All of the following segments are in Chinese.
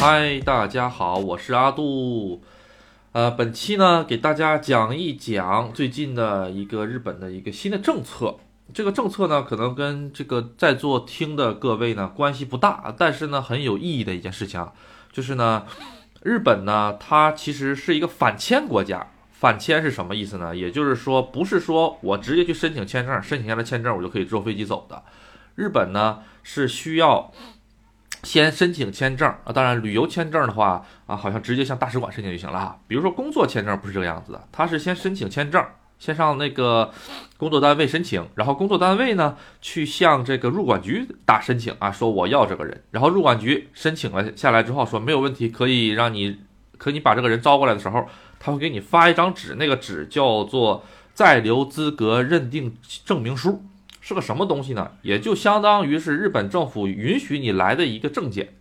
嗨，大家好，我是阿杜。呃，本期呢，给大家讲一讲最近的一个日本的一个新的政策。这个政策呢，可能跟这个在座听的各位呢关系不大，但是呢很有意义的一件事情啊，就是呢，日本呢，它其实是一个反签国家。反签是什么意思呢？也就是说，不是说我直接去申请签证，申请下来签证，我就可以坐飞机走的。日本呢是需要。先申请签证啊，当然旅游签证的话啊，好像直接向大使馆申请就行了哈。比如说工作签证不是这个样子的，他是先申请签证，先上那个工作单位申请，然后工作单位呢去向这个入管局打申请啊，说我要这个人，然后入管局申请了下来之后说没有问题，可以让你，可以把这个人招过来的时候，他会给你发一张纸，那个纸叫做在留资格认定证明书。是个什么东西呢？也就相当于是日本政府允许你来的一个证件。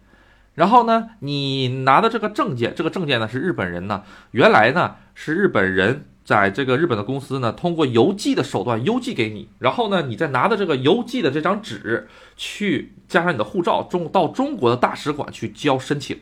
然后呢，你拿的这个证件，这个证件呢是日本人呢，原来呢是日本人在这个日本的公司呢，通过邮寄的手段邮寄给你。然后呢，你再拿着这个邮寄的这张纸去加上你的护照，中到中国的大使馆去交申请。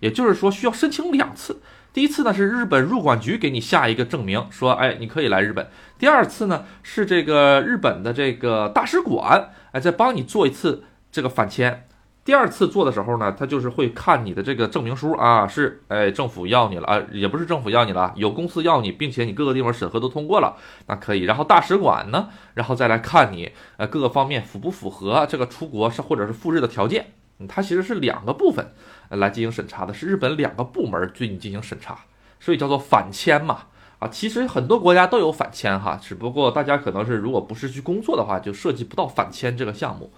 也就是说，需要申请两次。第一次呢是日本入管局给你下一个证明，说哎你可以来日本。第二次呢是这个日本的这个大使馆哎再帮你做一次这个反签。第二次做的时候呢，他就是会看你的这个证明书啊，是哎政府要你了啊，也不是政府要你了，有公司要你，并且你各个地方审核都通过了，那可以。然后大使馆呢，然后再来看你呃各个方面符不符合这个出国是或者是赴日的条件。它其实是两个部分来进行审查的，是日本两个部门对你进行审查，所以叫做反签嘛。啊，其实很多国家都有反签哈，只不过大家可能是如果不是去工作的话，就涉及不到反签这个项目。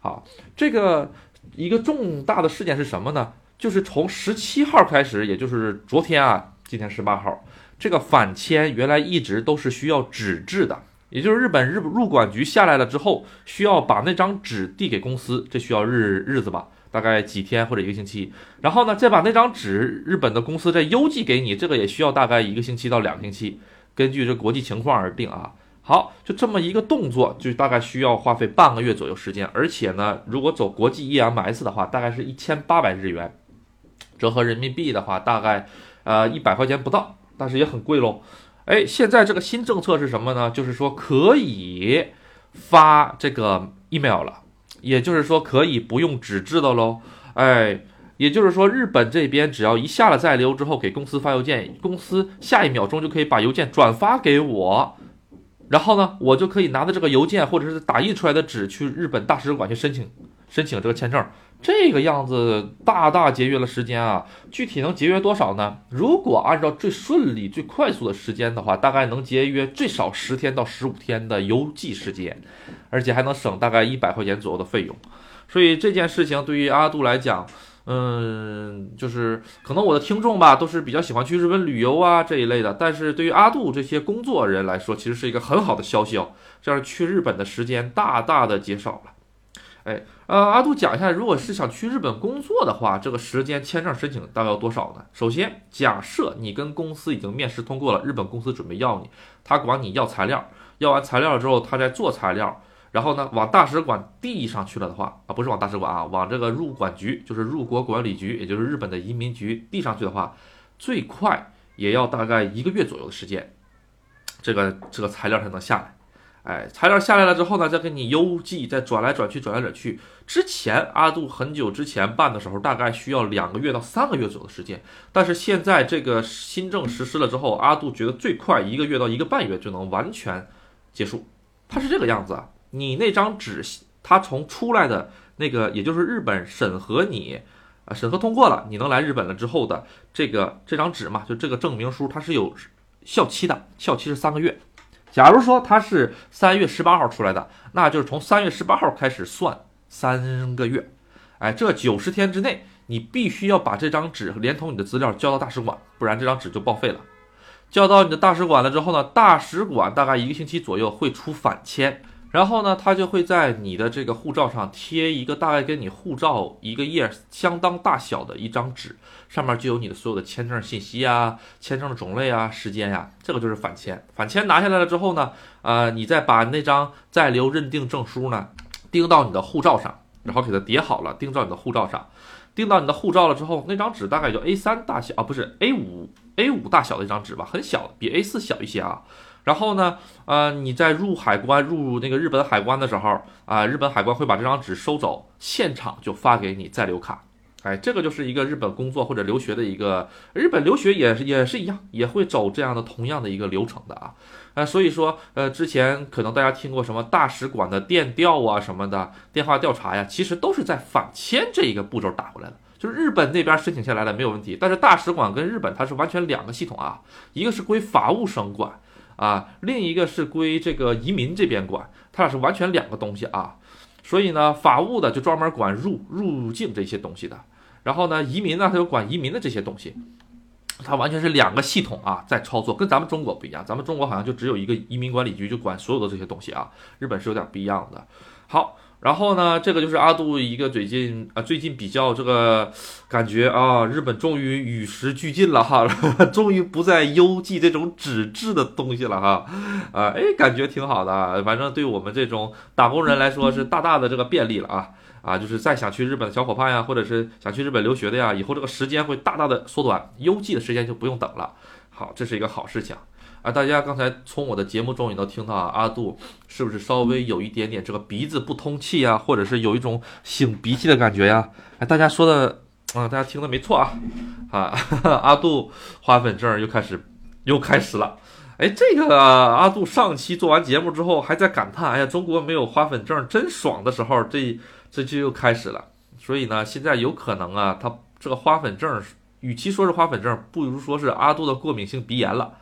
好，这个一个重大的事件是什么呢？就是从十七号开始，也就是昨天啊，今天十八号，这个反签原来一直都是需要纸质的。也就是日本日入管局下来了之后，需要把那张纸递给公司，这需要日日子吧，大概几天或者一个星期。然后呢，再把那张纸日本的公司再邮寄给你，这个也需要大概一个星期到两个星期，根据这国际情况而定啊。好，就这么一个动作，就大概需要花费半个月左右时间。而且呢，如果走国际 EMS 的话，大概是一千八百日元，折合人民币的话，大概呃一百块钱不到，但是也很贵喽。哎，现在这个新政策是什么呢？就是说可以发这个 email 了，也就是说可以不用纸质的喽。哎，也就是说日本这边只要一下了在留之后，给公司发邮件，公司下一秒钟就可以把邮件转发给我，然后呢，我就可以拿着这个邮件或者是打印出来的纸去日本大使馆去申请申请这个签证。这个样子大大节约了时间啊！具体能节约多少呢？如果按照最顺利、最快速的时间的话，大概能节约最少十天到十五天的邮寄时间，而且还能省大概一百块钱左右的费用。所以这件事情对于阿杜来讲，嗯，就是可能我的听众吧都是比较喜欢去日本旅游啊这一类的，但是对于阿杜这些工作人来说，其实是一个很好的消息哦，这样去日本的时间大大的减少了。哎，呃，阿杜讲一下，如果是想去日本工作的话，这个时间签证申请大概要多少呢？首先，假设你跟公司已经面试通过了，日本公司准备要你，他管你要材料，要完材料之后，他再做材料，然后呢，往大使馆递上去了的话，啊，不是往大使馆啊，往这个入管局，就是入国管理局，也就是日本的移民局递上去的话，最快也要大概一个月左右的时间，这个这个材料才能下来。哎，材料下来了之后呢，再给你邮寄，再转来转去，转来转去。之前阿杜很久之前办的时候，大概需要两个月到三个月左右的时间。但是现在这个新政实施了之后，阿杜觉得最快一个月到一个半月就能完全结束。它是这个样子啊，你那张纸，它从出来的那个，也就是日本审核你，啊，审核通过了，你能来日本了之后的这个这张纸嘛，就这个证明书，它是有效期的，效期是三个月。假如说它是三月十八号出来的，那就是从三月十八号开始算三个月，哎，这九十天之内，你必须要把这张纸连同你的资料交到大使馆，不然这张纸就报废了。交到你的大使馆了之后呢，大使馆大概一个星期左右会出返签。然后呢，他就会在你的这个护照上贴一个大概跟你护照一个页相当大小的一张纸，上面就有你的所有的签证信息啊、签证的种类啊、时间呀，这个就是返签。返签拿下来了之后呢，呃，你再把那张在留认定证书呢钉到你的护照上，然后给它叠好了钉到你的护照上。钉到你的护照了之后，那张纸大概就 A 三大小啊，不是 A 五 A 五大小的一张纸吧，很小，比 A 四小一些啊。然后呢，呃，你在入海关入那个日本海关的时候啊，日本海关会把这张纸收走，现场就发给你在留卡。哎，这个就是一个日本工作或者留学的一个，日本留学也是也是一样，也会走这样的同样的一个流程的啊。呃，所以说，呃，之前可能大家听过什么大使馆的电调啊什么的，电话调查呀，其实都是在返签这一个步骤打过来的。就是日本那边申请下来了没有问题，但是大使馆跟日本它是完全两个系统啊，一个是归法务省管啊，另一个是归这个移民这边管，它俩是完全两个东西啊。所以呢，法务的就专门管入入境这些东西的，然后呢，移民呢，他就管移民的这些东西，它完全是两个系统啊，在操作，跟咱们中国不一样。咱们中国好像就只有一个移民管理局，就管所有的这些东西啊。日本是有点不一样的。好。然后呢，这个就是阿杜一个最近啊，最近比较这个感觉啊，日本终于与时俱进了哈，终于不再邮寄这种纸质的东西了哈，啊，哎，感觉挺好的，反正对我们这种打工人来说是大大的这个便利了啊，啊，就是再想去日本的小伙伴呀，或者是想去日本留学的呀，以后这个时间会大大的缩短，邮寄的时间就不用等了，好，这是一个好事情。大家刚才从我的节目中也能听到啊，阿杜是不是稍微有一点点这个鼻子不通气呀，或者是有一种擤鼻涕的感觉呀？哎，大家说的啊，大家听的没错啊，啊，哈 哈阿杜花粉症又开始又开始了。哎，这个阿杜上期做完节目之后还在感叹，哎呀，中国没有花粉症真爽的时候，这这就又开始了。所以呢，现在有可能啊，他这个花粉症，与其说是花粉症，不如说是阿杜的过敏性鼻炎了。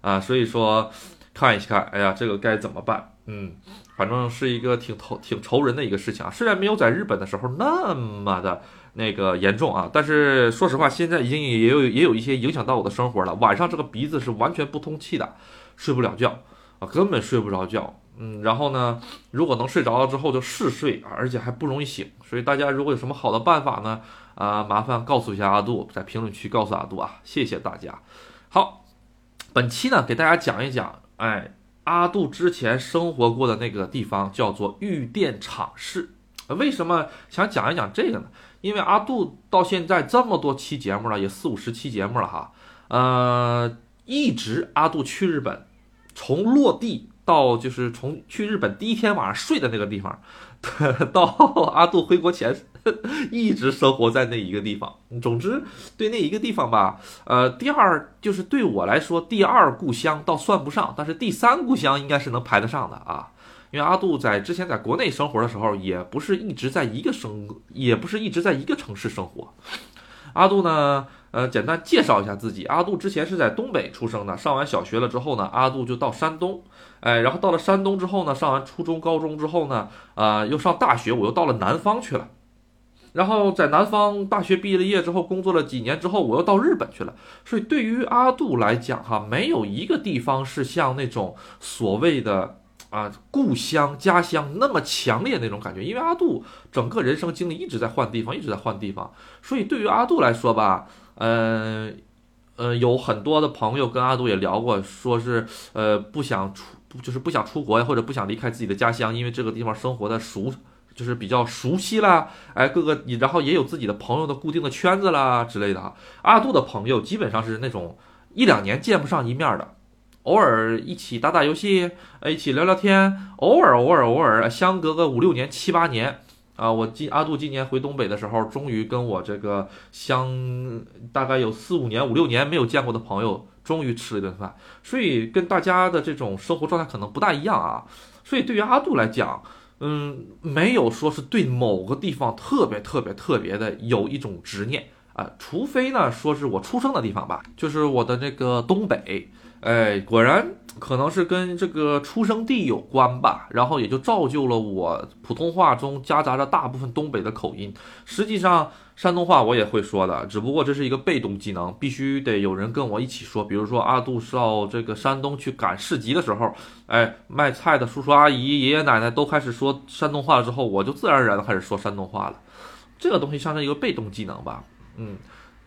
啊，所以说看一看，哎呀，这个该怎么办？嗯，反正是一个挺愁挺愁人的一个事情啊。虽然没有在日本的时候那么的那个严重啊，但是说实话，现在已经也有也有一些影响到我的生活了。晚上这个鼻子是完全不通气的，睡不了觉啊，根本睡不着觉。嗯，然后呢，如果能睡着了之后就嗜睡啊，而且还不容易醒。所以大家如果有什么好的办法呢？啊，麻烦告诉一下阿杜，在评论区告诉阿杜啊，谢谢大家。好。本期呢，给大家讲一讲，哎，阿杜之前生活过的那个地方叫做玉电厂市。为什么想讲一讲这个呢？因为阿杜到现在这么多期节目了，也四五十期节目了哈，呃，一直阿杜去日本，从落地到就是从去日本第一天晚上睡的那个地方，到阿杜回国前。一直生活在那一个地方。总之，对那一个地方吧，呃，第二就是对我来说，第二故乡倒算不上，但是第三故乡应该是能排得上的啊。因为阿杜在之前在国内生活的时候，也不是一直在一个生，也不是一直在一个城市生活。阿杜呢，呃，简单介绍一下自己。阿杜之前是在东北出生的，上完小学了之后呢，阿杜就到山东，哎，然后到了山东之后呢，上完初中、高中之后呢，啊，又上大学，我又到了南方去了。然后在南方大学毕了业之后，工作了几年之后，我又到日本去了。所以对于阿杜来讲，哈，没有一个地方是像那种所谓的啊故乡家乡那么强烈那种感觉。因为阿杜整个人生经历一直在换地方，一直在换地方。所以对于阿杜来说吧，呃，呃，有很多的朋友跟阿杜也聊过，说是呃不想出，就是不想出国呀，或者不想离开自己的家乡，因为这个地方生活的熟。就是比较熟悉啦，哎，各个你，然后也有自己的朋友的固定的圈子啦之类的。阿杜的朋友基本上是那种一两年见不上一面的，偶尔一起打打游戏，一起聊聊天，偶尔偶尔偶尔相隔个五六年七八年啊。我今阿杜今年回东北的时候，终于跟我这个相大概有四五年五六年没有见过的朋友，终于吃了一顿饭。所以跟大家的这种生活状态可能不大一样啊。所以对于阿杜来讲，嗯，没有说是对某个地方特别特别特别的有一种执念啊，除非呢说是我出生的地方吧，就是我的这个东北，哎，果然可能是跟这个出生地有关吧，然后也就造就了我普通话中夹杂着大部分东北的口音，实际上。山东话我也会说的，只不过这是一个被动技能，必须得有人跟我一起说。比如说阿杜到这个山东去赶市集的时候，哎，卖菜的叔叔阿姨、爷爷奶奶都开始说山东话了之后，我就自然而然的开始说山东话了。这个东西像是一个被动技能吧。嗯，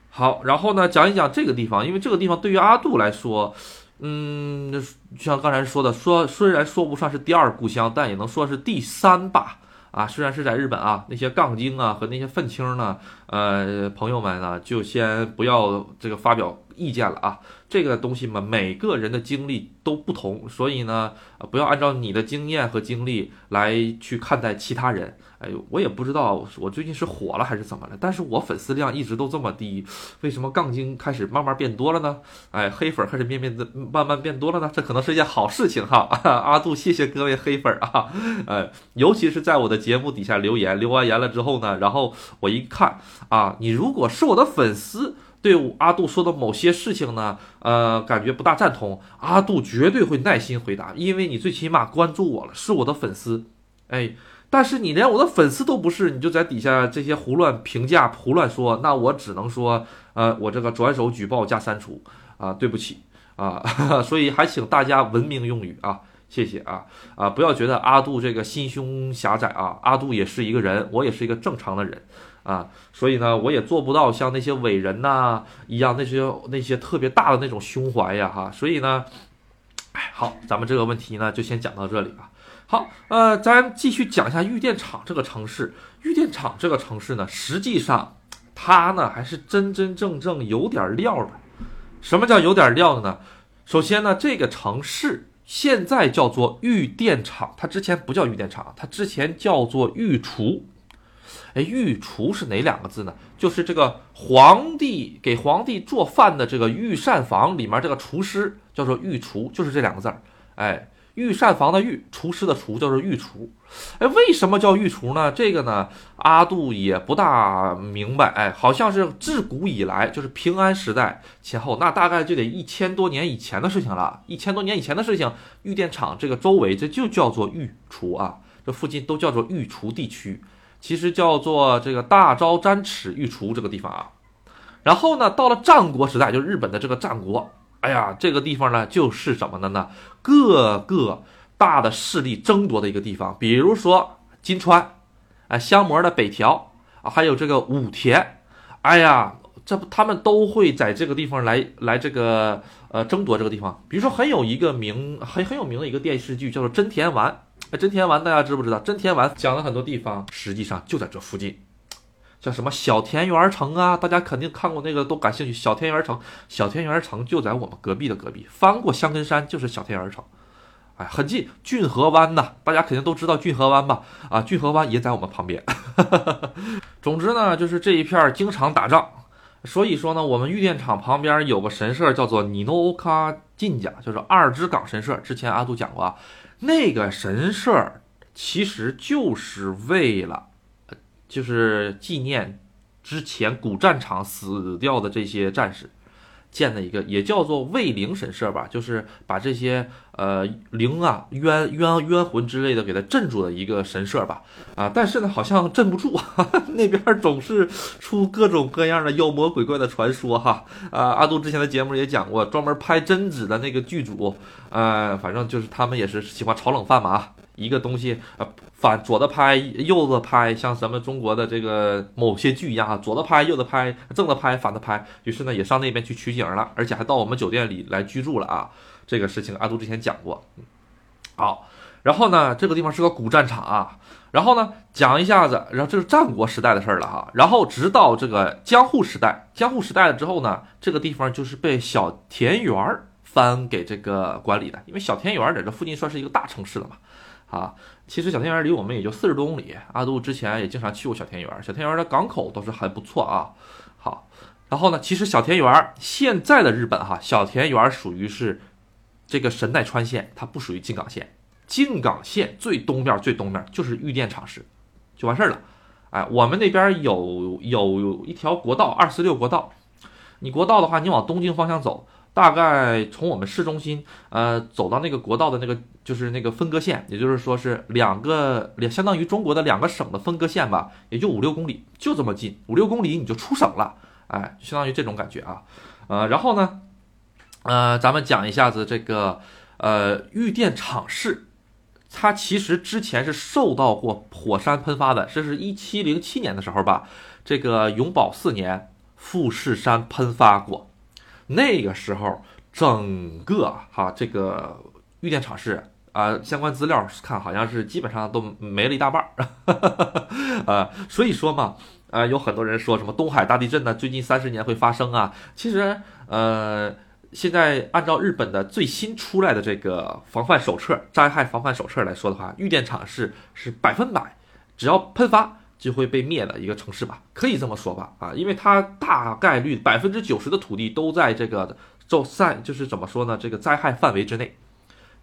好，然后呢，讲一讲这个地方，因为这个地方对于阿杜来说，嗯，像刚才说的，说虽然说不上是第二故乡，但也能说是第三吧。啊，虽然是在日本啊，那些杠精啊和那些愤青呢，呃，朋友们呢，就先不要这个发表意见了啊。这个东西嘛，每个人的经历都不同，所以呢，不要按照你的经验和经历来去看待其他人。哎，我也不知道我最近是火了还是怎么了，但是我粉丝量一直都这么低，为什么杠精开始慢慢变多了呢？哎，黑粉开始变变的慢慢变多了呢？这可能是一件好事情哈。阿杜，谢谢各位黑粉啊，哎，尤其是在我的节目底下留言，留完言了之后呢，然后我一看啊，你如果是我的粉丝。对阿杜说的某些事情呢，呃，感觉不大赞同。阿杜绝对会耐心回答，因为你最起码关注我了，是我的粉丝。哎，但是你连我的粉丝都不是，你就在底下这些胡乱评价、胡乱说，那我只能说，呃，我这个转手举报加删除啊，对不起啊。所以还请大家文明用语啊，谢谢啊啊，不要觉得阿杜这个心胸狭窄啊，阿杜也是一个人，我也是一个正常的人。啊，所以呢，我也做不到像那些伟人呐一样，那些那些特别大的那种胸怀呀，哈。所以呢，哎，好，咱们这个问题呢就先讲到这里吧。好，呃，咱继续讲一下玉电厂这个城市。玉电厂这个城市呢，实际上它呢还是真真正正有点料的。什么叫有点料的呢？首先呢，这个城市现在叫做玉电厂，它之前不叫玉电厂，它之前叫做御厨。哎，御厨是哪两个字呢？就是这个皇帝给皇帝做饭的这个御膳房里面这个厨师叫做御厨，就是这两个字儿。哎，御膳房的御，厨师的厨，叫做御厨。哎，为什么叫御厨呢？这个呢，阿杜也不大明白。哎，好像是自古以来，就是平安时代前后，那大概就得一千多年以前的事情了。一千多年以前的事情，御电厂这个周围这就叫做御厨啊，这附近都叫做御厨地区。其实叫做这个大昭沾尺御厨这个地方啊，然后呢，到了战国时代，就日本的这个战国，哎呀，这个地方呢就是什么的呢？各个大的势力争夺的一个地方，比如说金川，哎，香模的北条啊，还有这个武田，哎呀，这不他们都会在这个地方来来这个呃争夺这个地方。比如说很有一个名很很有名的一个电视剧叫做《真田丸》。哎，真田丸大家知不知道？真田丸讲了很多地方，实际上就在这附近，像什么小田园城啊，大家肯定看过那个，都感兴趣。小田园城，小田园城就在我们隔壁的隔壁，翻过香根山就是小田园城，哎，很近。骏河湾呐，大家肯定都知道骏河湾吧？啊，骏河湾也在我们旁边。总之呢，就是这一片经常打仗，所以说呢，我们玉电厂旁边有个神社叫做尼诺欧卡进甲，就是二之港神社。之前阿杜讲过啊。那个神社其实就是为了，就是纪念之前古战场死掉的这些战士建的一个，也叫做卫灵神社吧，就是把这些呃灵啊、冤冤冤魂之类的给它镇住的一个神社吧。啊，但是呢，好像镇不住哈哈，那边总是出各种各样的妖魔鬼怪的传说哈。啊，阿杜之前的节目也讲过，专门拍贞子的那个剧组。呃，反正就是他们也是喜欢炒冷饭嘛，啊一个东西呃反左的拍，右的拍，像咱们中国的这个某些剧一样啊，左的拍，右的拍，正的拍，反的拍，于是呢也上那边去取景了，而且还到我们酒店里来居住了啊。这个事情阿杜之前讲过。好，然后呢，这个地方是个古战场啊，然后呢讲一下子，然后这是战国时代的事儿了哈，然后直到这个江户时代，江户时代了之后呢，这个地方就是被小田园儿。翻给这个管理的，因为小田园在这附近算是一个大城市了嘛，啊，其实小田园离我们也就四十多公里。阿杜之前也经常去过小田园，小田园的港口倒是还不错啊。好，然后呢，其实小田园现在的日本哈，小田园属于是这个神奈川县，它不属于静冈县。静冈县最东边最东边就是玉电厂市，就完事儿了。哎，我们那边有有一条国道二四六国道，你国道的话，你往东京方向走。大概从我们市中心，呃，走到那个国道的那个，就是那个分割线，也就是说是两个两，相当于中国的两个省的分割线吧，也就五六公里，就这么近，五六公里你就出省了，哎，相当于这种感觉啊，呃，然后呢，呃，咱们讲一下子这个，呃，玉电厂市，它其实之前是受到过火山喷发的，这是一七零七年的时候吧，这个永保四年，富士山喷发过。那个时候，整个哈这个玉电厂市，啊，相关资料看好像是基本上都没了一大半儿，啊，所以说嘛，啊，有很多人说什么东海大地震呢？最近三十年会发生啊？其实，呃，现在按照日本的最新出来的这个防范手册、灾害防范手册来说的话，预电厂是是百分百，只要喷发就会被灭的一个城市吧，可以这么说吧？啊，因为它大概率百分之九十的土地都在这个就在就是怎么说呢？这个灾害范围之内。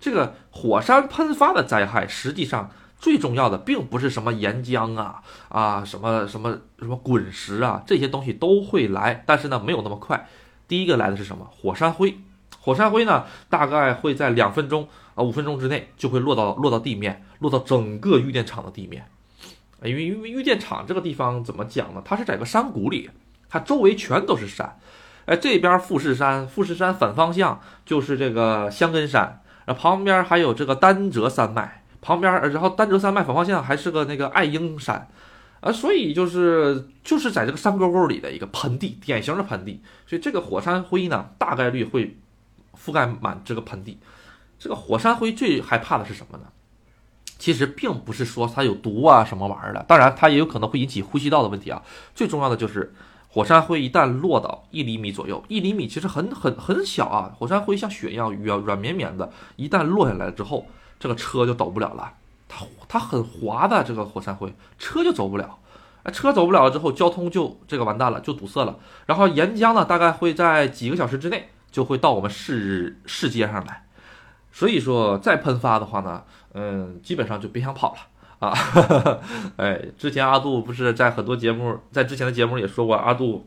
这个火山喷发的灾害，实际上最重要的并不是什么岩浆啊啊什么什么什么滚石啊这些东西都会来，但是呢没有那么快。第一个来的是什么？火山灰。火山灰呢大概会在两分钟啊五分钟之内就会落到落到地面，落到整个玉电厂的地面。因为因为玉电厂这个地方怎么讲呢？它是在个山谷里，它周围全都是山。哎，这边富士山，富士山反方向就是这个香根山。然后旁边还有这个丹泽山脉，旁边，然后丹泽山脉反方向还是个那个爱鹰山，啊，所以就是就是在这个山沟沟里的一个盆地，典型的盆地，所以这个火山灰呢，大概率会覆盖满这个盆地。这个火山灰最害怕的是什么呢？其实并不是说它有毒啊什么玩意儿的，当然它也有可能会引起呼吸道的问题啊。最重要的就是。火山灰一旦落到一厘米左右，一厘米其实很很很小啊。火山灰像雪一样软软绵绵的，一旦落下来之后，这个车就走不了了。它它很滑的，这个火山灰车就走不了。哎，车走不了了之后，交通就这个完蛋了，就堵塞了。然后岩浆呢，大概会在几个小时之内就会到我们市市街上来。所以说再喷发的话呢，嗯，基本上就别想跑了。啊，哎，之前阿杜不是在很多节目，在之前的节目也说过，阿杜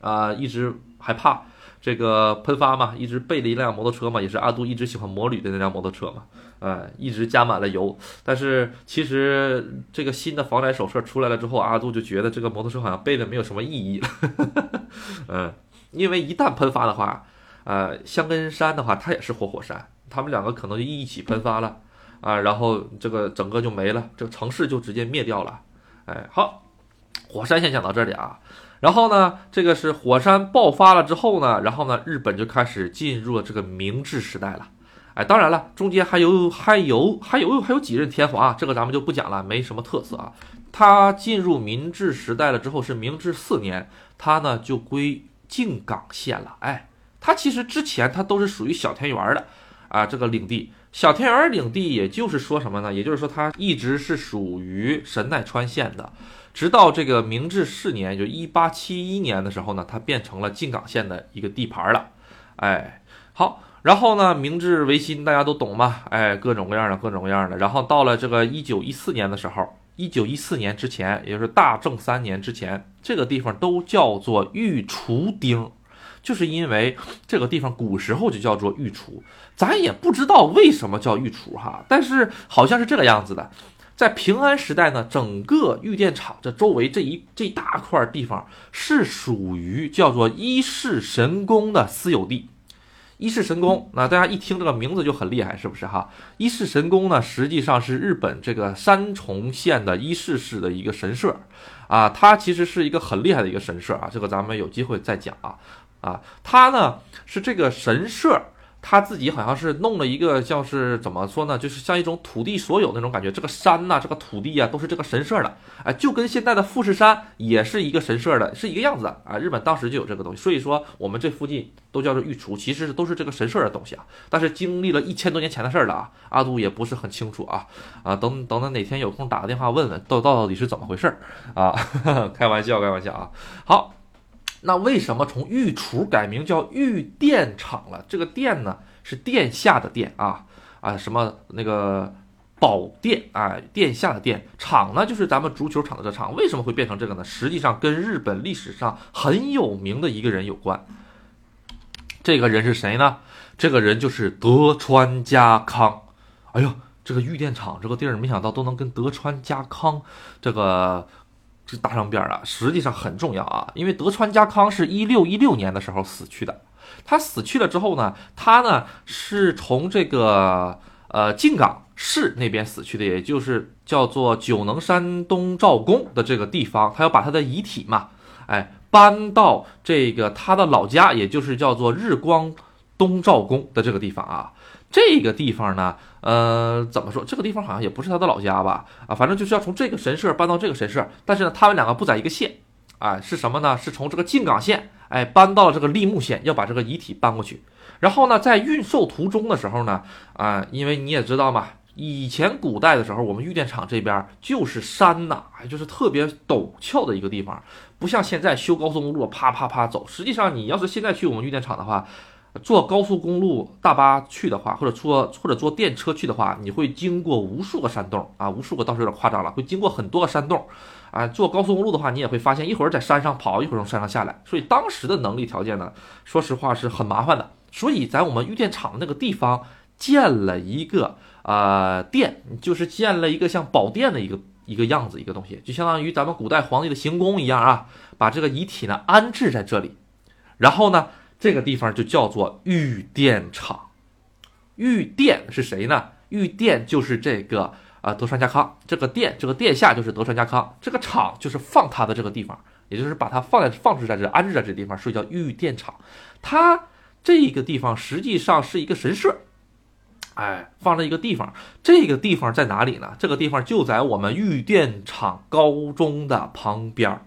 啊一直害怕这个喷发嘛，一直备了一辆摩托车嘛，也是阿杜一直喜欢摩旅的那辆摩托车嘛，哎，一直加满了油。但是其实这个新的防灾手册出来了之后，阿杜就觉得这个摩托车好像背的没有什么意义了。嗯，因为一旦喷发的话，呃，香根山的话它也是活火山，他们两个可能就一起喷发了。啊，然后这个整个就没了，这个城市就直接灭掉了。哎，好，火山先讲到这里啊。然后呢，这个是火山爆发了之后呢，然后呢，日本就开始进入了这个明治时代了。哎，当然了，中间还有还有还有还有几任天皇啊，这个咱们就不讲了，没什么特色啊。他进入明治时代了之后是明治四年，他呢就归静冈县了。哎，他其实之前他都是属于小田园的啊，这个领地。小田园领地，也就是说什么呢？也就是说，它一直是属于神奈川县的，直到这个明治四年，就一八七一年的时候呢，它变成了静冈县的一个地盘了。哎，好，然后呢，明治维新大家都懂嘛？哎，各种各样的，各种各样的。然后到了这个一九一四年的时候，一九一四年之前，也就是大正三年之前，这个地方都叫做御厨町。就是因为这个地方古时候就叫做御厨，咱也不知道为什么叫御厨哈，但是好像是这个样子的。在平安时代呢，整个御电厂这周围这一这一大块地方是属于叫做伊势神宫的私有地。伊势神宫，那大家一听这个名字就很厉害，是不是哈？伊势神宫呢，实际上是日本这个山重县的伊势市的一个神社啊，它其实是一个很厉害的一个神社啊，这个咱们有机会再讲啊。啊，它呢是这个神社，他自己好像是弄了一个，像是怎么说呢，就是像一种土地所有那种感觉。这个山呐，这个土地啊，都是这个神社的，哎，就跟现在的富士山也是一个神社的，是一个样子啊。日本当时就有这个东西，所以说我们这附近都叫做御厨，其实都是这个神社的东西啊。但是经历了一千多年前的事儿了啊，阿杜也不是很清楚啊啊，等等等哪天有空打个电话问问，到到底是怎么回事儿啊？开玩笑，开玩笑啊。好。那为什么从御厨改名叫御殿厂了？这个殿呢是殿下的殿啊啊，什么那个宝殿啊，殿下的殿。厂呢就是咱们足球场的这厂。为什么会变成这个呢？实际上跟日本历史上很有名的一个人有关。这个人是谁呢？这个人就是德川家康。哎呦，这个御殿厂这个地儿，没想到都能跟德川家康这个。这搭上边儿啊，实际上很重要啊，因为德川家康是一六一六年的时候死去的。他死去了之后呢，他呢是从这个呃静冈市那边死去的，也就是叫做九能山东照宫的这个地方，他要把他的遗体嘛，哎，搬到这个他的老家，也就是叫做日光东照宫的这个地方啊。这个地方呢，呃，怎么说？这个地方好像也不是他的老家吧？啊，反正就是要从这个神社搬到这个神社，但是呢，他们两个不在一个县，啊，是什么呢？是从这个靖港县，哎，搬到这个利木县，要把这个遗体搬过去。然后呢，在运售途中的时候呢，啊，因为你也知道嘛，以前古代的时候，我们玉电厂这边就是山呐，就是特别陡峭的一个地方，不像现在修高速公路啪啪啪走。实际上，你要是现在去我们玉电厂的话，坐高速公路大巴去的话，或者坐或者坐电车去的话，你会经过无数个山洞啊，无数个倒是有点夸张了，会经过很多个山洞啊。坐高速公路的话，你也会发现一会儿在山上跑，一会儿从山上下来，所以当时的能力条件呢，说实话是很麻烦的。所以在我们玉电厂那个地方建了一个呃殿，就是建了一个像宝殿的一个一个样子一个东西，就相当于咱们古代皇帝的行宫一样啊，把这个遗体呢安置在这里，然后呢这个地方就叫做玉殿场。玉殿是谁呢？玉殿就是这个啊德川家康，这个殿这个殿下就是德川家康，这个厂就是放他的这个地方，也就是把他放在放置在这安置在这地方，所以叫玉殿场。他。这个地方实际上是一个神社，哎，放了一个地方。这个地方在哪里呢？这个地方就在我们玉电厂高中的旁边儿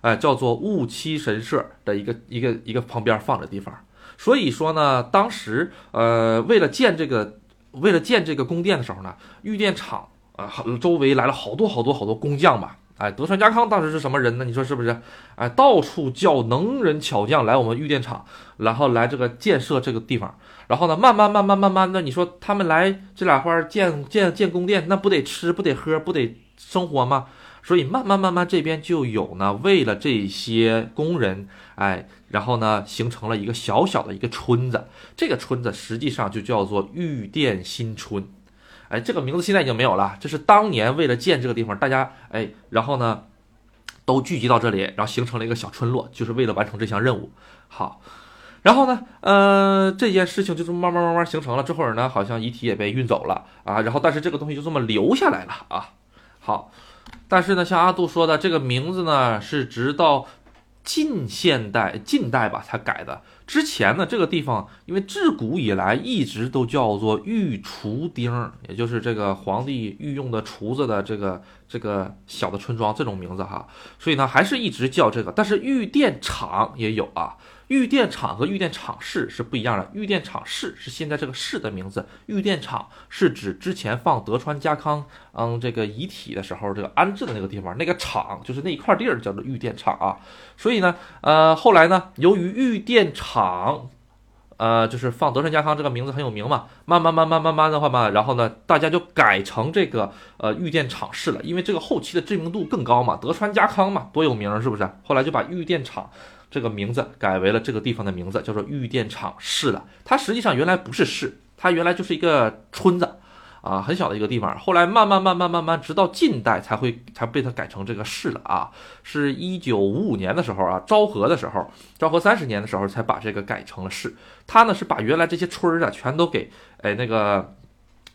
哎，叫做雾七神社的一个一个一个旁边放的地方。所以说呢，当时呃，为了建这个，为了建这个宫殿的时候呢，御殿场啊，周围来了好多好多好多工匠吧。哎，德川家康当时是什么人呢？你说是不是？哎，到处叫能人巧匠来我们御殿场，然后来这个建设这个地方。然后呢，慢慢慢慢慢慢的，你说他们来这俩花建建建宫殿，那不得吃不得喝不得生活吗？所以慢慢慢慢这边就有呢，为了这些工人，哎，然后呢形成了一个小小的一个村子。这个村子实际上就叫做玉电新村。哎，这个名字现在已经没有了。这是当年为了建这个地方，大家哎，然后呢，都聚集到这里，然后形成了一个小村落，就是为了完成这项任务。好，然后呢，呃，这件事情就这么慢慢慢慢形成了。这会儿呢，好像遗体也被运走了啊。然后，但是这个东西就这么留下来了啊。好，但是呢，像阿杜说的，这个名字呢，是直到。近现代、近代吧才改的。之前呢，这个地方因为自古以来一直都叫做御厨丁，也就是这个皇帝御用的厨子的这个这个小的村庄这种名字哈，所以呢还是一直叫这个。但是御殿厂也有啊。玉电厂和玉电厂市是不一样的。玉电厂市是现在这个市的名字，玉电厂是指之前放德川家康嗯这个遗体的时候这个安置的那个地方，那个厂就是那一块地儿叫做玉电厂啊。所以呢，呃，后来呢，由于玉电厂，呃，就是放德川家康这个名字很有名嘛，慢慢慢慢慢慢的话嘛，然后呢，大家就改成这个呃玉电厂市了，因为这个后期的知名度更高嘛，德川家康嘛多有名是不是？后来就把玉电厂。这个名字改为了这个地方的名字，叫做玉电厂市了。它实际上原来不是市，它原来就是一个村子，啊，很小的一个地方。后来慢慢慢慢慢慢，直到近代才会才被它改成这个市了啊。是一九五五年的时候啊，昭和的时候，昭和三十年的时候才把这个改成了市。它呢是把原来这些村儿啊全都给哎那个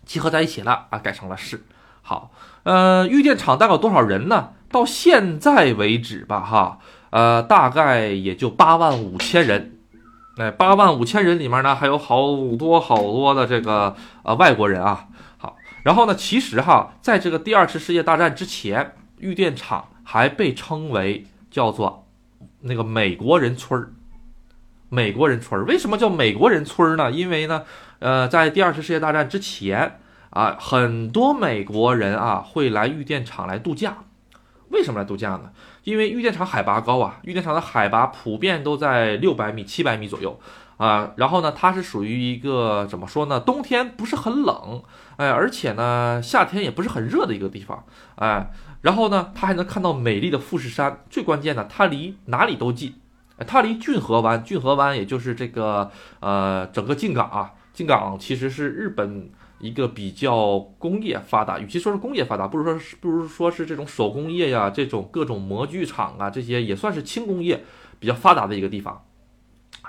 集合在一起了啊，改成了市。好，呃，玉电厂大概有多少人呢？到现在为止吧，哈。呃，大概也就八万五千人，哎，八万五千人里面呢，还有好多好多的这个呃外国人啊。好，然后呢，其实哈，在这个第二次世界大战之前，玉电厂还被称为叫做那个美国人村儿。美国人村儿为什么叫美国人村儿呢？因为呢，呃，在第二次世界大战之前啊，很多美国人啊会来玉电厂来度假。为什么来度假呢？因为玉电厂海拔高啊，玉电厂的海拔普遍都在六百米、七百米左右啊。然后呢，它是属于一个怎么说呢？冬天不是很冷，哎，而且呢，夏天也不是很热的一个地方，哎。然后呢，它还能看到美丽的富士山。最关键的，它离哪里都近，它离骏河湾，骏河湾也就是这个呃整个靖港啊，靖港其实是日本。一个比较工业发达，与其说是工业发达，不如说是不如说是这种手工业呀，这种各种模具厂啊，这些也算是轻工业比较发达的一个地方。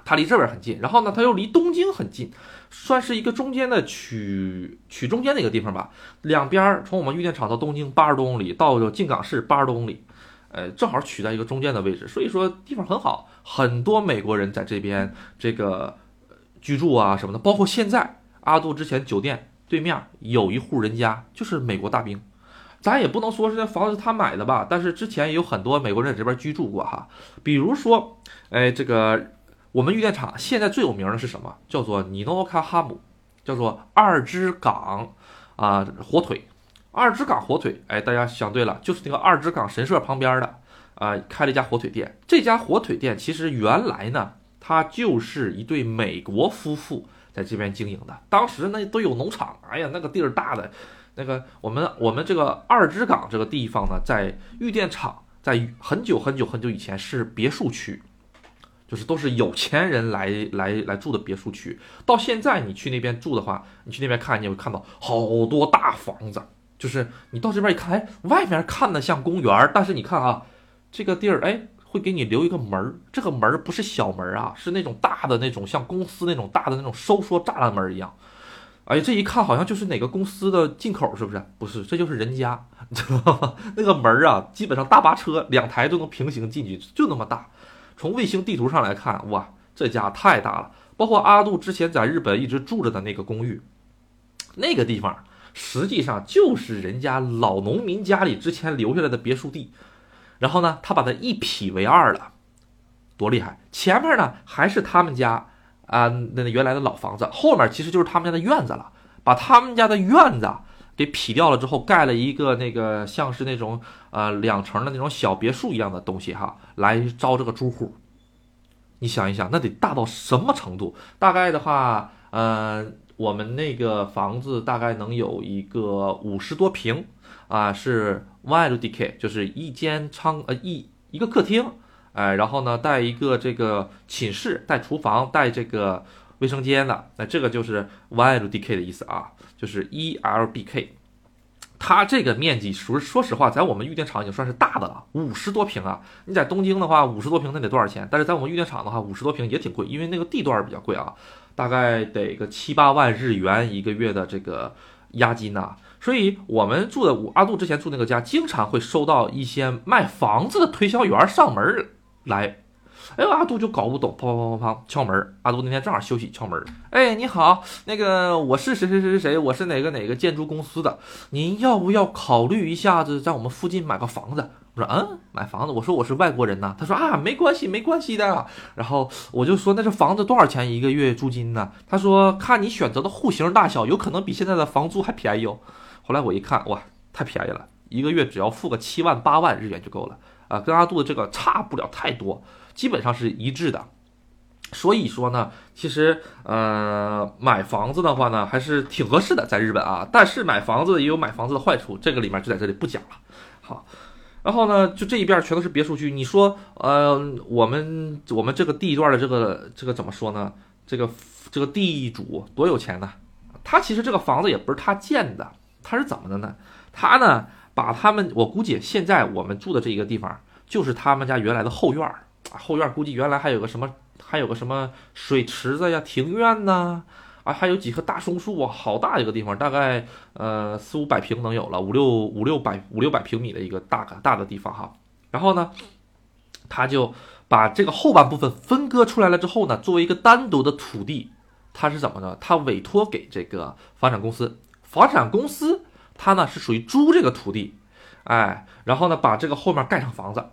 它离这边很近，然后呢，它又离东京很近，算是一个中间的取取中间的一个地方吧。两边从我们玉电厂到东京八十多公里，到靖港市八十多公里，呃，正好取在一个中间的位置，所以说地方很好，很多美国人在这边这个居住啊什么的，包括现在。阿杜之前酒店对面有一户人家就是美国大兵，咱也不能说是这房子他买的吧，但是之前也有很多美国人在这边居住过哈。比如说，哎，这个我们玉电厂现在最有名的是什么？叫做尼诺卡哈姆，叫做二之港啊火腿，二之港火腿，哎，大家想对了，就是那个二之港神社旁边的啊，开了一家火腿店。这家火腿店其实原来呢，它就是一对美国夫妇。在这边经营的，当时那都有农场，哎呀，那个地儿大的，那个我们我们这个二之港这个地方呢，在玉电厂，在很久很久很久以前是别墅区，就是都是有钱人来来来住的别墅区。到现在你去那边住的话，你去那边看，你会看到好多大房子，就是你到这边一看，哎，外面看的像公园，但是你看啊，这个地儿，哎。会给你留一个门儿，这个门儿不是小门儿啊，是那种大的那种，像公司那种大的那种收缩栅栏门一样。哎，这一看好像就是哪个公司的进口，是不是？不是，这就是人家，你 知道吗？那个门儿啊，基本上大巴车两台都能平行进去，就那么大。从卫星地图上来看，哇，这家太大了。包括阿杜之前在日本一直住着的那个公寓，那个地方实际上就是人家老农民家里之前留下来的别墅地。然后呢，他把它一劈为二了，多厉害！前面呢还是他们家啊那原来的老房子，后面其实就是他们家的院子了。把他们家的院子给劈掉了之后，盖了一个那个像是那种呃两层的那种小别墅一样的东西哈，来招这个租户。你想一想，那得大到什么程度？大概的话，呃，我们那个房子大概能有一个五十多平。啊，是 one LDK，就是一间仓呃一一个客厅，哎，然后呢带一个这个寝室，带厨房，带这个卫生间的，那这个就是 one LDK 的意思啊，就是 ELBK。它这个面积说说实话，在我们预定场已经算是大的了，五十多平啊。你在东京的话，五十多平那得多少钱？但是在我们预定场的话，五十多平也挺贵，因为那个地段比较贵啊，大概得个七八万日元一个月的这个押金呐。所以，我们住的阿杜之前住那个家，经常会收到一些卖房子的推销员上门来。哎呦，阿杜就搞不懂，砰砰砰砰砰敲门。阿杜那天正好休息，敲门。哎，你好，那个我是谁谁谁谁谁，我是哪个哪个建筑公司的，您要不要考虑一下子在我们附近买个房子？我说嗯，买房子。我说我是外国人呐。他说啊，没关系，没关系的。然后我就说那这房子多少钱一个月租金呢？他说看你选择的户型大小，有可能比现在的房租还便宜哦。后来我一看，哇，太便宜了，一个月只要付个七万八万日元就够了啊，跟阿杜的这个差不了太多，基本上是一致的。所以说呢，其实呃买房子的话呢，还是挺合适的，在日本啊。但是买房子也有买房子的坏处，这个里面就在这里不讲了。好。然后呢，就这一边全都是别墅区。你说，呃，我们我们这个地段的这个这个怎么说呢？这个这个地主多有钱呢？他其实这个房子也不是他建的，他是怎么的呢？他呢，把他们，我估计现在我们住的这一个地方，就是他们家原来的后院儿。后院儿估计原来还有个什么，还有个什么水池子呀、庭院呐。啊，还有几棵大松树啊，好大一个地方，大概呃四五百平能有了，五六五六百五六百平米的一个大大的地方哈。然后呢，他就把这个后半部分分割出来了之后呢，作为一个单独的土地，他是怎么呢？他委托给这个房产公司，房产公司它呢是属于租这个土地，哎，然后呢把这个后面盖上房子，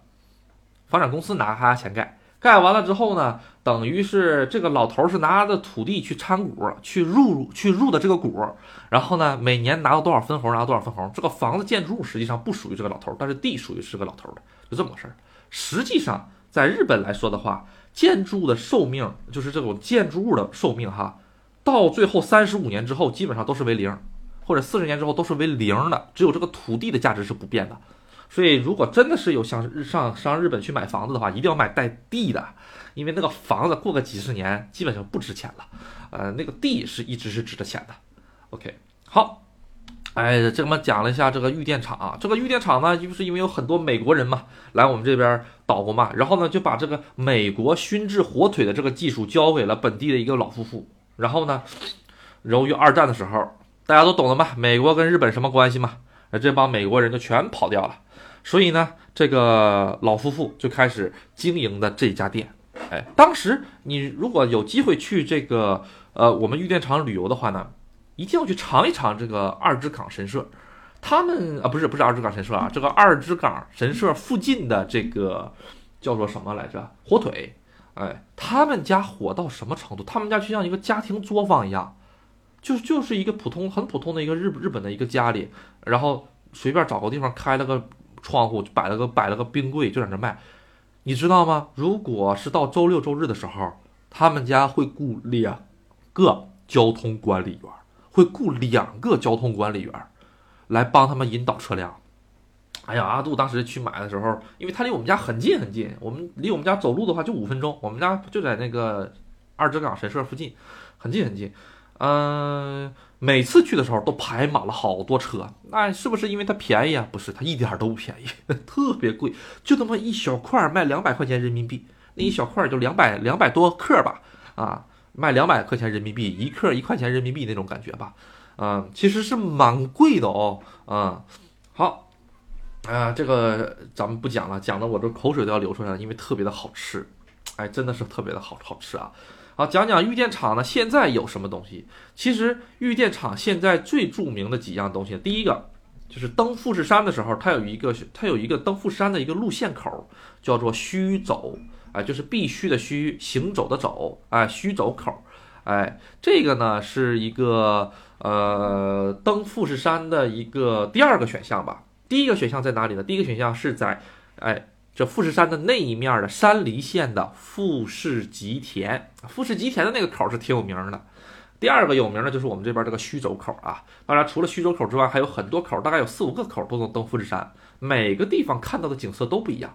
房产公司拿他钱盖。盖完了之后呢，等于是这个老头是拿着土地去参股，去入去入的这个股，然后呢，每年拿到多少分红，拿到多少分红。这个房子建筑物实际上不属于这个老头，但是地属于是个老头的，就这么个事儿。实际上，在日本来说的话，建筑物的寿命就是这种建筑物的寿命哈，到最后三十五年之后基本上都是为零，或者四十年之后都是为零的，只有这个土地的价值是不变的。所以，如果真的是有想上上日本去买房子的话，一定要买带地的，因为那个房子过个几十年基本上不值钱了，呃，那个地是一直是值着钱的。OK，好，哎，这么讲了一下这个玉电厂啊，这个玉电厂呢，就是因为有很多美国人嘛来我们这边捣鼓嘛，然后呢就把这个美国熏制火腿的这个技术交给了本地的一个老夫妇，然后呢，由于二战的时候大家都懂了嘛，美国跟日本什么关系嘛，那这帮美国人就全跑掉了。所以呢，这个老夫妇就开始经营的这家店。哎，当时你如果有机会去这个呃我们玉电厂旅游的话呢，一定要去尝一尝这个二之港神社。他们啊，不是不是二之港神社啊，这个二之港神社附近的这个叫做什么来着？火腿，哎，他们家火到什么程度？他们家就像一个家庭作坊一样，就就是一个普通很普通的一个日日本的一个家里，然后随便找个地方开了个窗户，摆了个摆了个冰柜，就在那卖。你知道吗？如果是到周六周日的时候，他们家会雇两个交通管理员，会雇两个交通管理员。来帮他们引导车辆。哎呀，阿杜当时去买的时候，因为他离我们家很近很近，我们离我们家走路的话就五分钟，我们家就在那个二之港神社附近，很近很近。嗯，每次去的时候都排满了好多车，那是不是因为它便宜啊？不是，它一点都不便宜，特别贵，就那么一小块卖两百块钱人民币，那一小块就两百两百多克吧，啊，卖两百块钱人民币，一克一块钱人民币那种感觉吧。啊，其实是蛮贵的哦。啊，好，啊，这个咱们不讲了，讲的我这口水都要流出来了，因为特别的好吃，哎，真的是特别的好好吃啊。好，讲讲玉电厂呢，现在有什么东西？其实玉电厂现在最著名的几样东西，第一个就是登富士山的时候，它有一个它有一个登富士山的一个路线口，叫做须走，哎，就是必须的须，行走的走，哎，须走口，哎，这个呢是一个。呃，登富士山的一个第二个选项吧。第一个选项在哪里呢？第一个选项是在，哎，这富士山的那一面的山梨县的富士吉田。富士吉田的那个口是挺有名的。第二个有名的就是我们这边这个须走口啊。当然，除了须走口之外，还有很多口，大概有四五个口都能登富士山。每个地方看到的景色都不一样。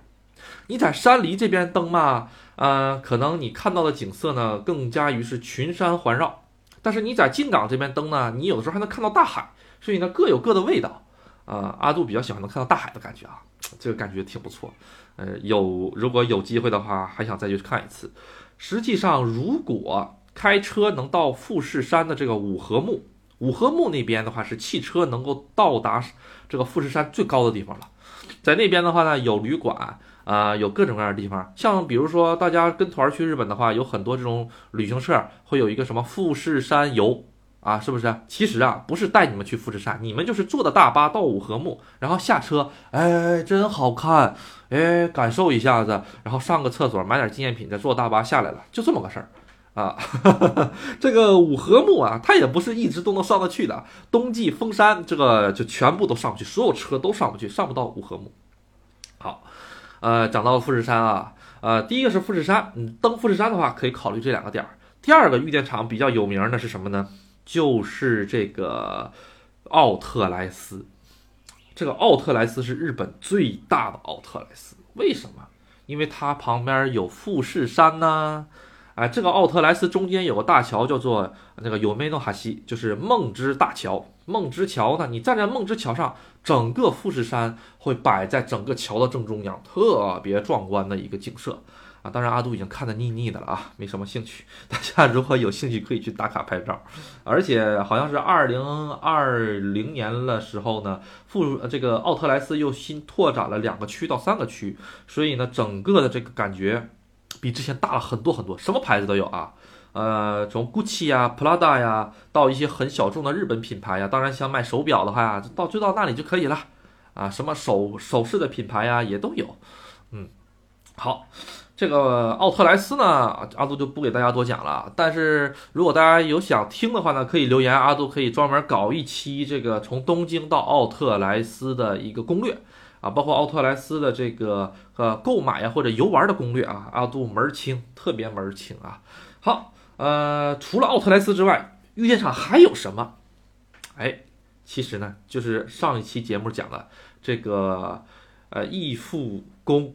你在山梨这边登嘛，呃，可能你看到的景色呢，更加于是群山环绕。但是你在进港这边登呢，你有的时候还能看到大海，所以呢各有各的味道。啊，阿杜比较喜欢能看到大海的感觉啊，这个感觉挺不错。呃，有如果有机会的话，还想再去看一次。实际上，如果开车能到富士山的这个五合目，五合目那边的话是汽车能够到达这个富士山最高的地方了。在那边的话呢，有旅馆。啊，有各种各样的地方，像比如说大家跟团去日本的话，有很多这种旅行社会有一个什么富士山游啊，是不是？其实啊，不是带你们去富士山，你们就是坐的大巴到五合目，然后下车，哎，真好看，哎，感受一下子，然后上个厕所，买点纪念品，再坐大巴下来了，就这么个事儿啊。这个五合目啊，它也不是一直都能上得去的，冬季封山，这个就全部都上不去，所有车都上不去，上不到五合目。好。呃，讲到了富士山啊，呃，第一个是富士山，嗯，登富士山的话可以考虑这两个点儿。第二个玉电厂比较有名的是什么呢？就是这个奥特莱斯。这个奥特莱斯是日本最大的奥特莱斯，为什么？因为它旁边有富士山呢。哎，这个奥特莱斯中间有个大桥，叫做那个有梅诺哈西，就是梦之大桥。梦之桥呢，你站在梦之桥上，整个富士山会摆在整个桥的正中央，特别壮观的一个景色当然，阿杜已经看得腻腻的了啊，没什么兴趣。大家如果有兴趣，可以去打卡拍照。而且好像是二零二零年的时候呢，富这个奥特莱斯又新拓展了两个区到三个区，所以呢，整个的这个感觉。比之前大了很多很多，什么牌子都有啊，呃，从 GUCCI 呀、Prada 呀，到一些很小众的日本品牌呀，当然想买手表的话呀，到就到那里就可以了，啊，什么首首饰的品牌呀也都有，嗯，好，这个奥特莱斯呢，阿杜就不给大家多讲了，但是如果大家有想听的话呢，可以留言，阿杜可以专门搞一期这个从东京到奥特莱斯的一个攻略。啊，包括奥特莱斯的这个呃购买呀或者游玩的攻略啊，阿杜门儿清，特别门儿清啊。好，呃，除了奥特莱斯之外，御剑场还有什么？哎，其实呢，就是上一期节目讲的这个呃义父宫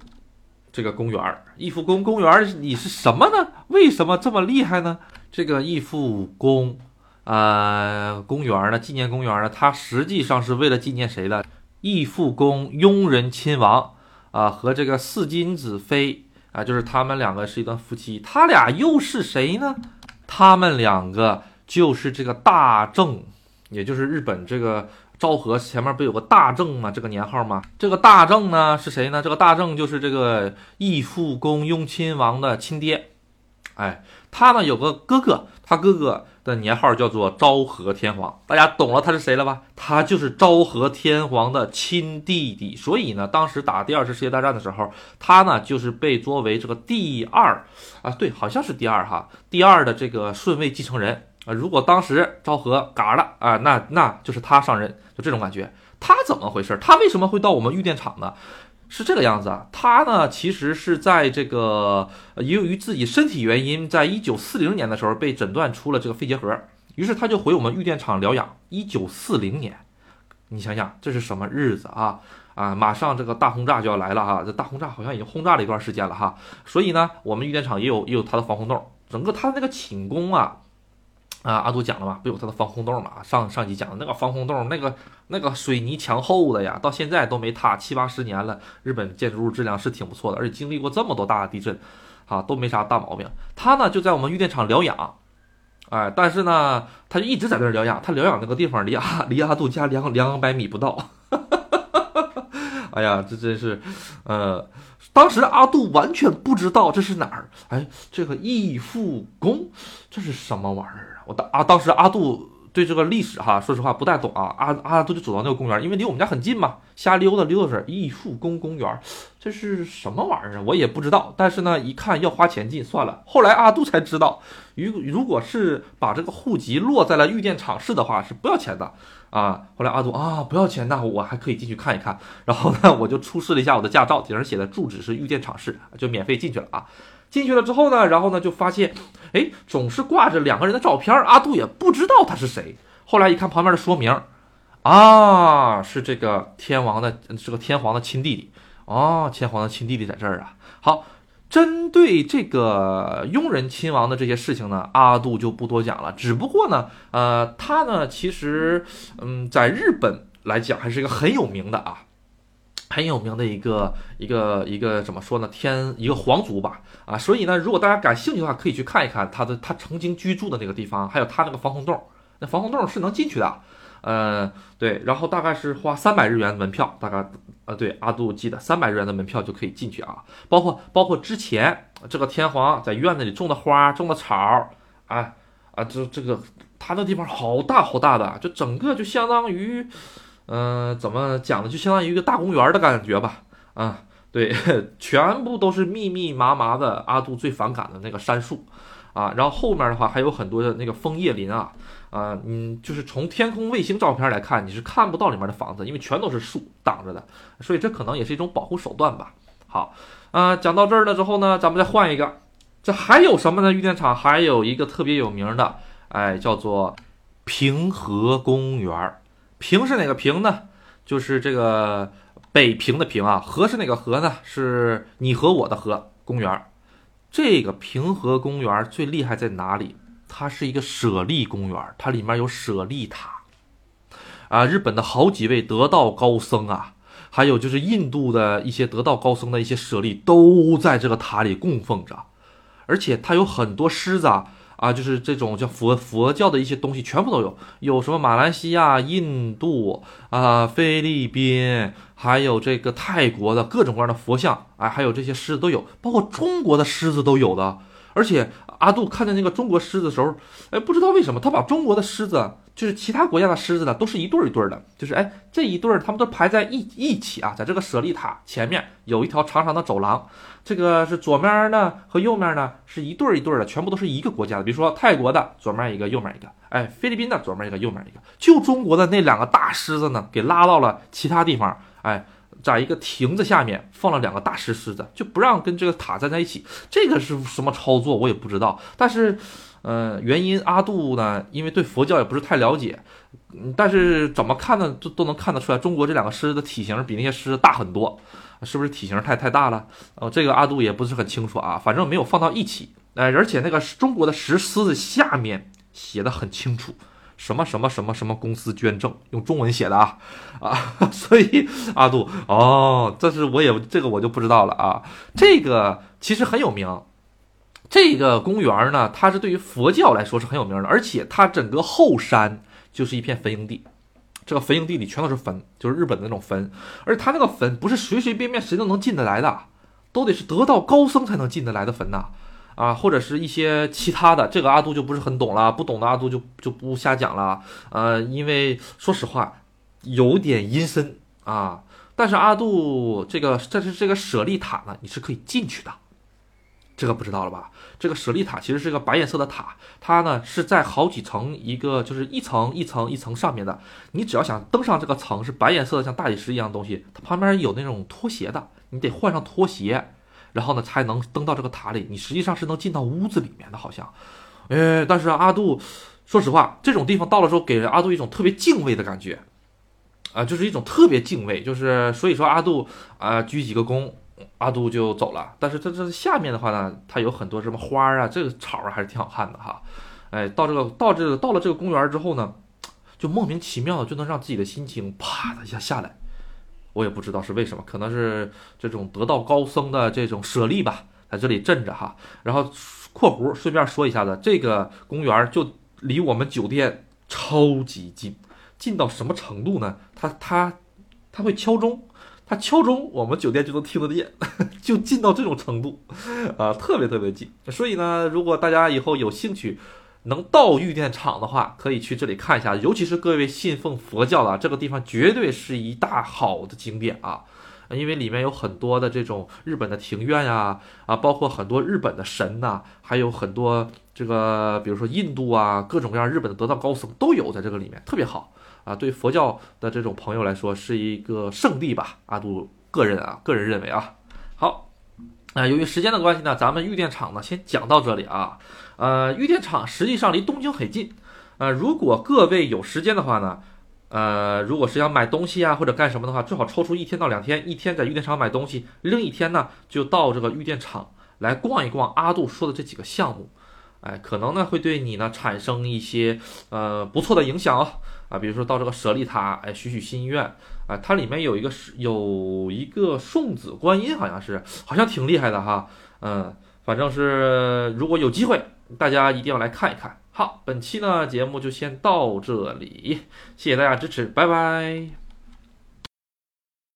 这个公园儿。义父宫公园儿你是什么呢？为什么这么厉害呢？这个义父宫啊公园呢，纪念公园呢，它实际上是为了纪念谁的？义父宫庸人亲王啊，和这个四金子妃啊，就是他们两个是一对夫妻。他俩又是谁呢？他们两个就是这个大正，也就是日本这个昭和前面不有个大正吗？这个年号吗？这个大正呢是谁呢？这个大正就是这个义父公雍亲王的亲爹。哎，他呢有个哥哥，他哥哥的年号叫做昭和天皇，大家懂了他是谁了吧？他就是昭和天皇的亲弟弟，所以呢，当时打第二次世界大战的时候，他呢就是被作为这个第二啊，对，好像是第二哈，第二的这个顺位继承人啊。如果当时昭和嘎了啊，那那就是他上任，就这种感觉。他怎么回事？他为什么会到我们玉电厂呢？是这个样子啊，他呢其实是在这个由于自己身体原因，在一九四零年的时候被诊断出了这个肺结核，于是他就回我们玉电厂疗养。一九四零年，你想想这是什么日子啊？啊，马上这个大轰炸就要来了哈，这大轰炸好像已经轰炸了一段时间了哈，所以呢，我们玉电厂也有也有它的防空洞，整个它的那个寝宫啊。啊，阿杜讲了嘛，不有他的防空洞嘛？上上集讲的那个防空洞，那个那个水泥墙厚的呀，到现在都没塌，七八十年了。日本建筑物质量是挺不错的，而且经历过这么多大地震，啊，都没啥大毛病。他呢就在我们玉电厂疗养，哎，但是呢，他就一直在那儿疗养。他疗养那个地方离阿离阿杜家两两百米不到。哎呀，这真是，呃，当时阿杜完全不知道这是哪儿。哎，这个义父宫，这是什么玩意儿？我当啊，当时阿杜对这个历史哈，说实话不太懂啊。阿阿杜就走到那个公园，因为离我们家很近嘛，瞎溜达溜达是艺术宫公园，这是什么玩意儿？我也不知道。但是呢，一看要花钱进，算了。后来阿杜才知道，如如果是把这个户籍落在了玉电厂市的话，是不要钱的。啊，后来阿杜啊，不要钱，那我还可以进去看一看。然后呢，我就出示了一下我的驾照，顶上写的住址是玉电厂市，就免费进去了啊。进去了之后呢，然后呢就发现，哎，总是挂着两个人的照片，阿杜也不知道他是谁。后来一看旁边的说明，啊，是这个天王的这个天皇的亲弟弟。哦，天皇的亲弟弟在这儿啊。好。针对这个佣人亲王的这些事情呢，阿杜就不多讲了。只不过呢，呃，他呢，其实，嗯，在日本来讲，还是一个很有名的啊，很有名的一个一个一个怎么说呢？天一个皇族吧，啊，所以呢，如果大家感兴趣的话，可以去看一看他的他曾经居住的那个地方，还有他那个防空洞。那防空洞是能进去的。呃，对，然后大概是花三百日元门票，大概，呃，对，阿杜记得三百日元的门票就可以进去啊，包括包括之前这个天皇在院子里种的花、种的草，啊啊，这这个他那地方好大好大的，就整个就相当于，嗯，怎么讲呢？就相当于一个大公园的感觉吧，啊，对，全部都是密密麻麻的阿杜最反感的那个杉树，啊，然后后面的话还有很多的那个枫叶林啊。啊，嗯，就是从天空卫星照片来看，你是看不到里面的房子，因为全都是树挡着的，所以这可能也是一种保护手段吧。好，啊，讲到这儿了之后呢，咱们再换一个，这还有什么呢？玉电厂还有一个特别有名的，哎，叫做平和公园。平是哪个平呢？就是这个北平的平啊。和是哪个和呢？是你和我的和。公园，这个平和公园最厉害在哪里？它是一个舍利公园，它里面有舍利塔，啊，日本的好几位得道高僧啊，还有就是印度的一些得道高僧的一些舍利都在这个塔里供奉着，而且它有很多狮子啊，啊，就是这种叫佛佛教的一些东西全部都有，有什么马来西亚、印度啊、菲律宾，还有这个泰国的各种各样的佛像，哎，还有这些狮子都有，包括中国的狮子都有的。而且阿杜看见那个中国狮子的时候，哎，不知道为什么他把中国的狮子，就是其他国家的狮子呢，都是一对儿一对儿的，就是哎这一对儿他们都排在一一起啊，在这个舍利塔前面有一条长长的走廊，这个是左面呢和右面呢是一对儿一对儿的，全部都是一个国家的，比如说泰国的左面一个右面一个，哎，菲律宾的左面一个右面一个，就中国的那两个大狮子呢给拉到了其他地方，哎。在一个亭子下面放了两个大石狮子，就不让跟这个塔站在一起。这个是什么操作，我也不知道。但是，呃，原因阿杜呢，因为对佛教也不是太了解，但是怎么看呢，都都能看得出来，中国这两个狮子的体型比那些狮子大很多，是不是体型太太大了？呃，这个阿杜也不是很清楚啊，反正没有放到一起。哎，而且那个中国的石狮子下面写的很清楚。什么什么什么什么公司捐赠，用中文写的啊啊，所以阿杜哦，这是我也这个我就不知道了啊。这个其实很有名，这个公园呢，它是对于佛教来说是很有名的，而且它整个后山就是一片坟营地，这个坟营地里全都是坟，就是日本的那种坟，而且它那个坟不是随随便便谁都能进得来的，都得是得道高僧才能进得来的坟呐。啊，或者是一些其他的，这个阿杜就不是很懂了，不懂的阿杜就就不瞎讲了。呃，因为说实话，有点阴森啊。但是阿杜这个，这是这个舍利塔呢，你是可以进去的。这个不知道了吧？这个舍利塔其实是个白颜色的塔，它呢是在好几层，一个就是一层一层一层上面的。你只要想登上这个层，是白颜色的像大理石一样的东西，它旁边有那种拖鞋的，你得换上拖鞋，然后呢才能登到这个塔里。你实际上是能进到屋子里面的，好像。哎，但是阿杜，说实话，这种地方到了之后，给人阿杜一种特别敬畏的感觉，啊，就是一种特别敬畏，就是所以说阿杜啊鞠几个躬。阿杜就走了，但是他这下面的话呢，它有很多什么花儿啊，这个草儿还是挺好看的哈。哎，到这个到这个到了这个公园之后呢，就莫名其妙的就能让自己的心情啪的一下下来，我也不知道是为什么，可能是这种得道高僧的这种舍利吧，在这里镇着哈。然后（括弧）顺便说一下子，这个公园就离我们酒店超级近，近到什么程度呢？他他他会敲钟。他敲钟，我们酒店就能听得见，就近到这种程度，啊，特别特别近。所以呢，如果大家以后有兴趣能到玉电厂的话，可以去这里看一下。尤其是各位信奉佛教的，这个地方绝对是一大好的景点啊，因为里面有很多的这种日本的庭院呀，啊，包括很多日本的神呐，还有很多这个，比如说印度啊，各种各样日本的得道高僧都有在这个里面，特别好。啊，对佛教的这种朋友来说是一个圣地吧？阿杜个人啊，个人认为啊，好，啊，由于时间的关系呢，咱们玉电厂呢先讲到这里啊。呃，玉电厂实际上离东京很近，呃，如果各位有时间的话呢，呃，如果是想买东西啊或者干什么的话，最好抽出一天到两天，一天在玉电厂买东西，另一天呢就到这个玉电厂来逛一逛阿杜说的这几个项目，哎，可能呢会对你呢产生一些呃不错的影响哦。啊，比如说到这个舍利塔，哎，许许心愿，啊，它里面有一个是有一个送子观音，好像是，好像挺厉害的哈，嗯，反正是如果有机会，大家一定要来看一看。好，本期呢节目就先到这里，谢谢大家支持，拜拜。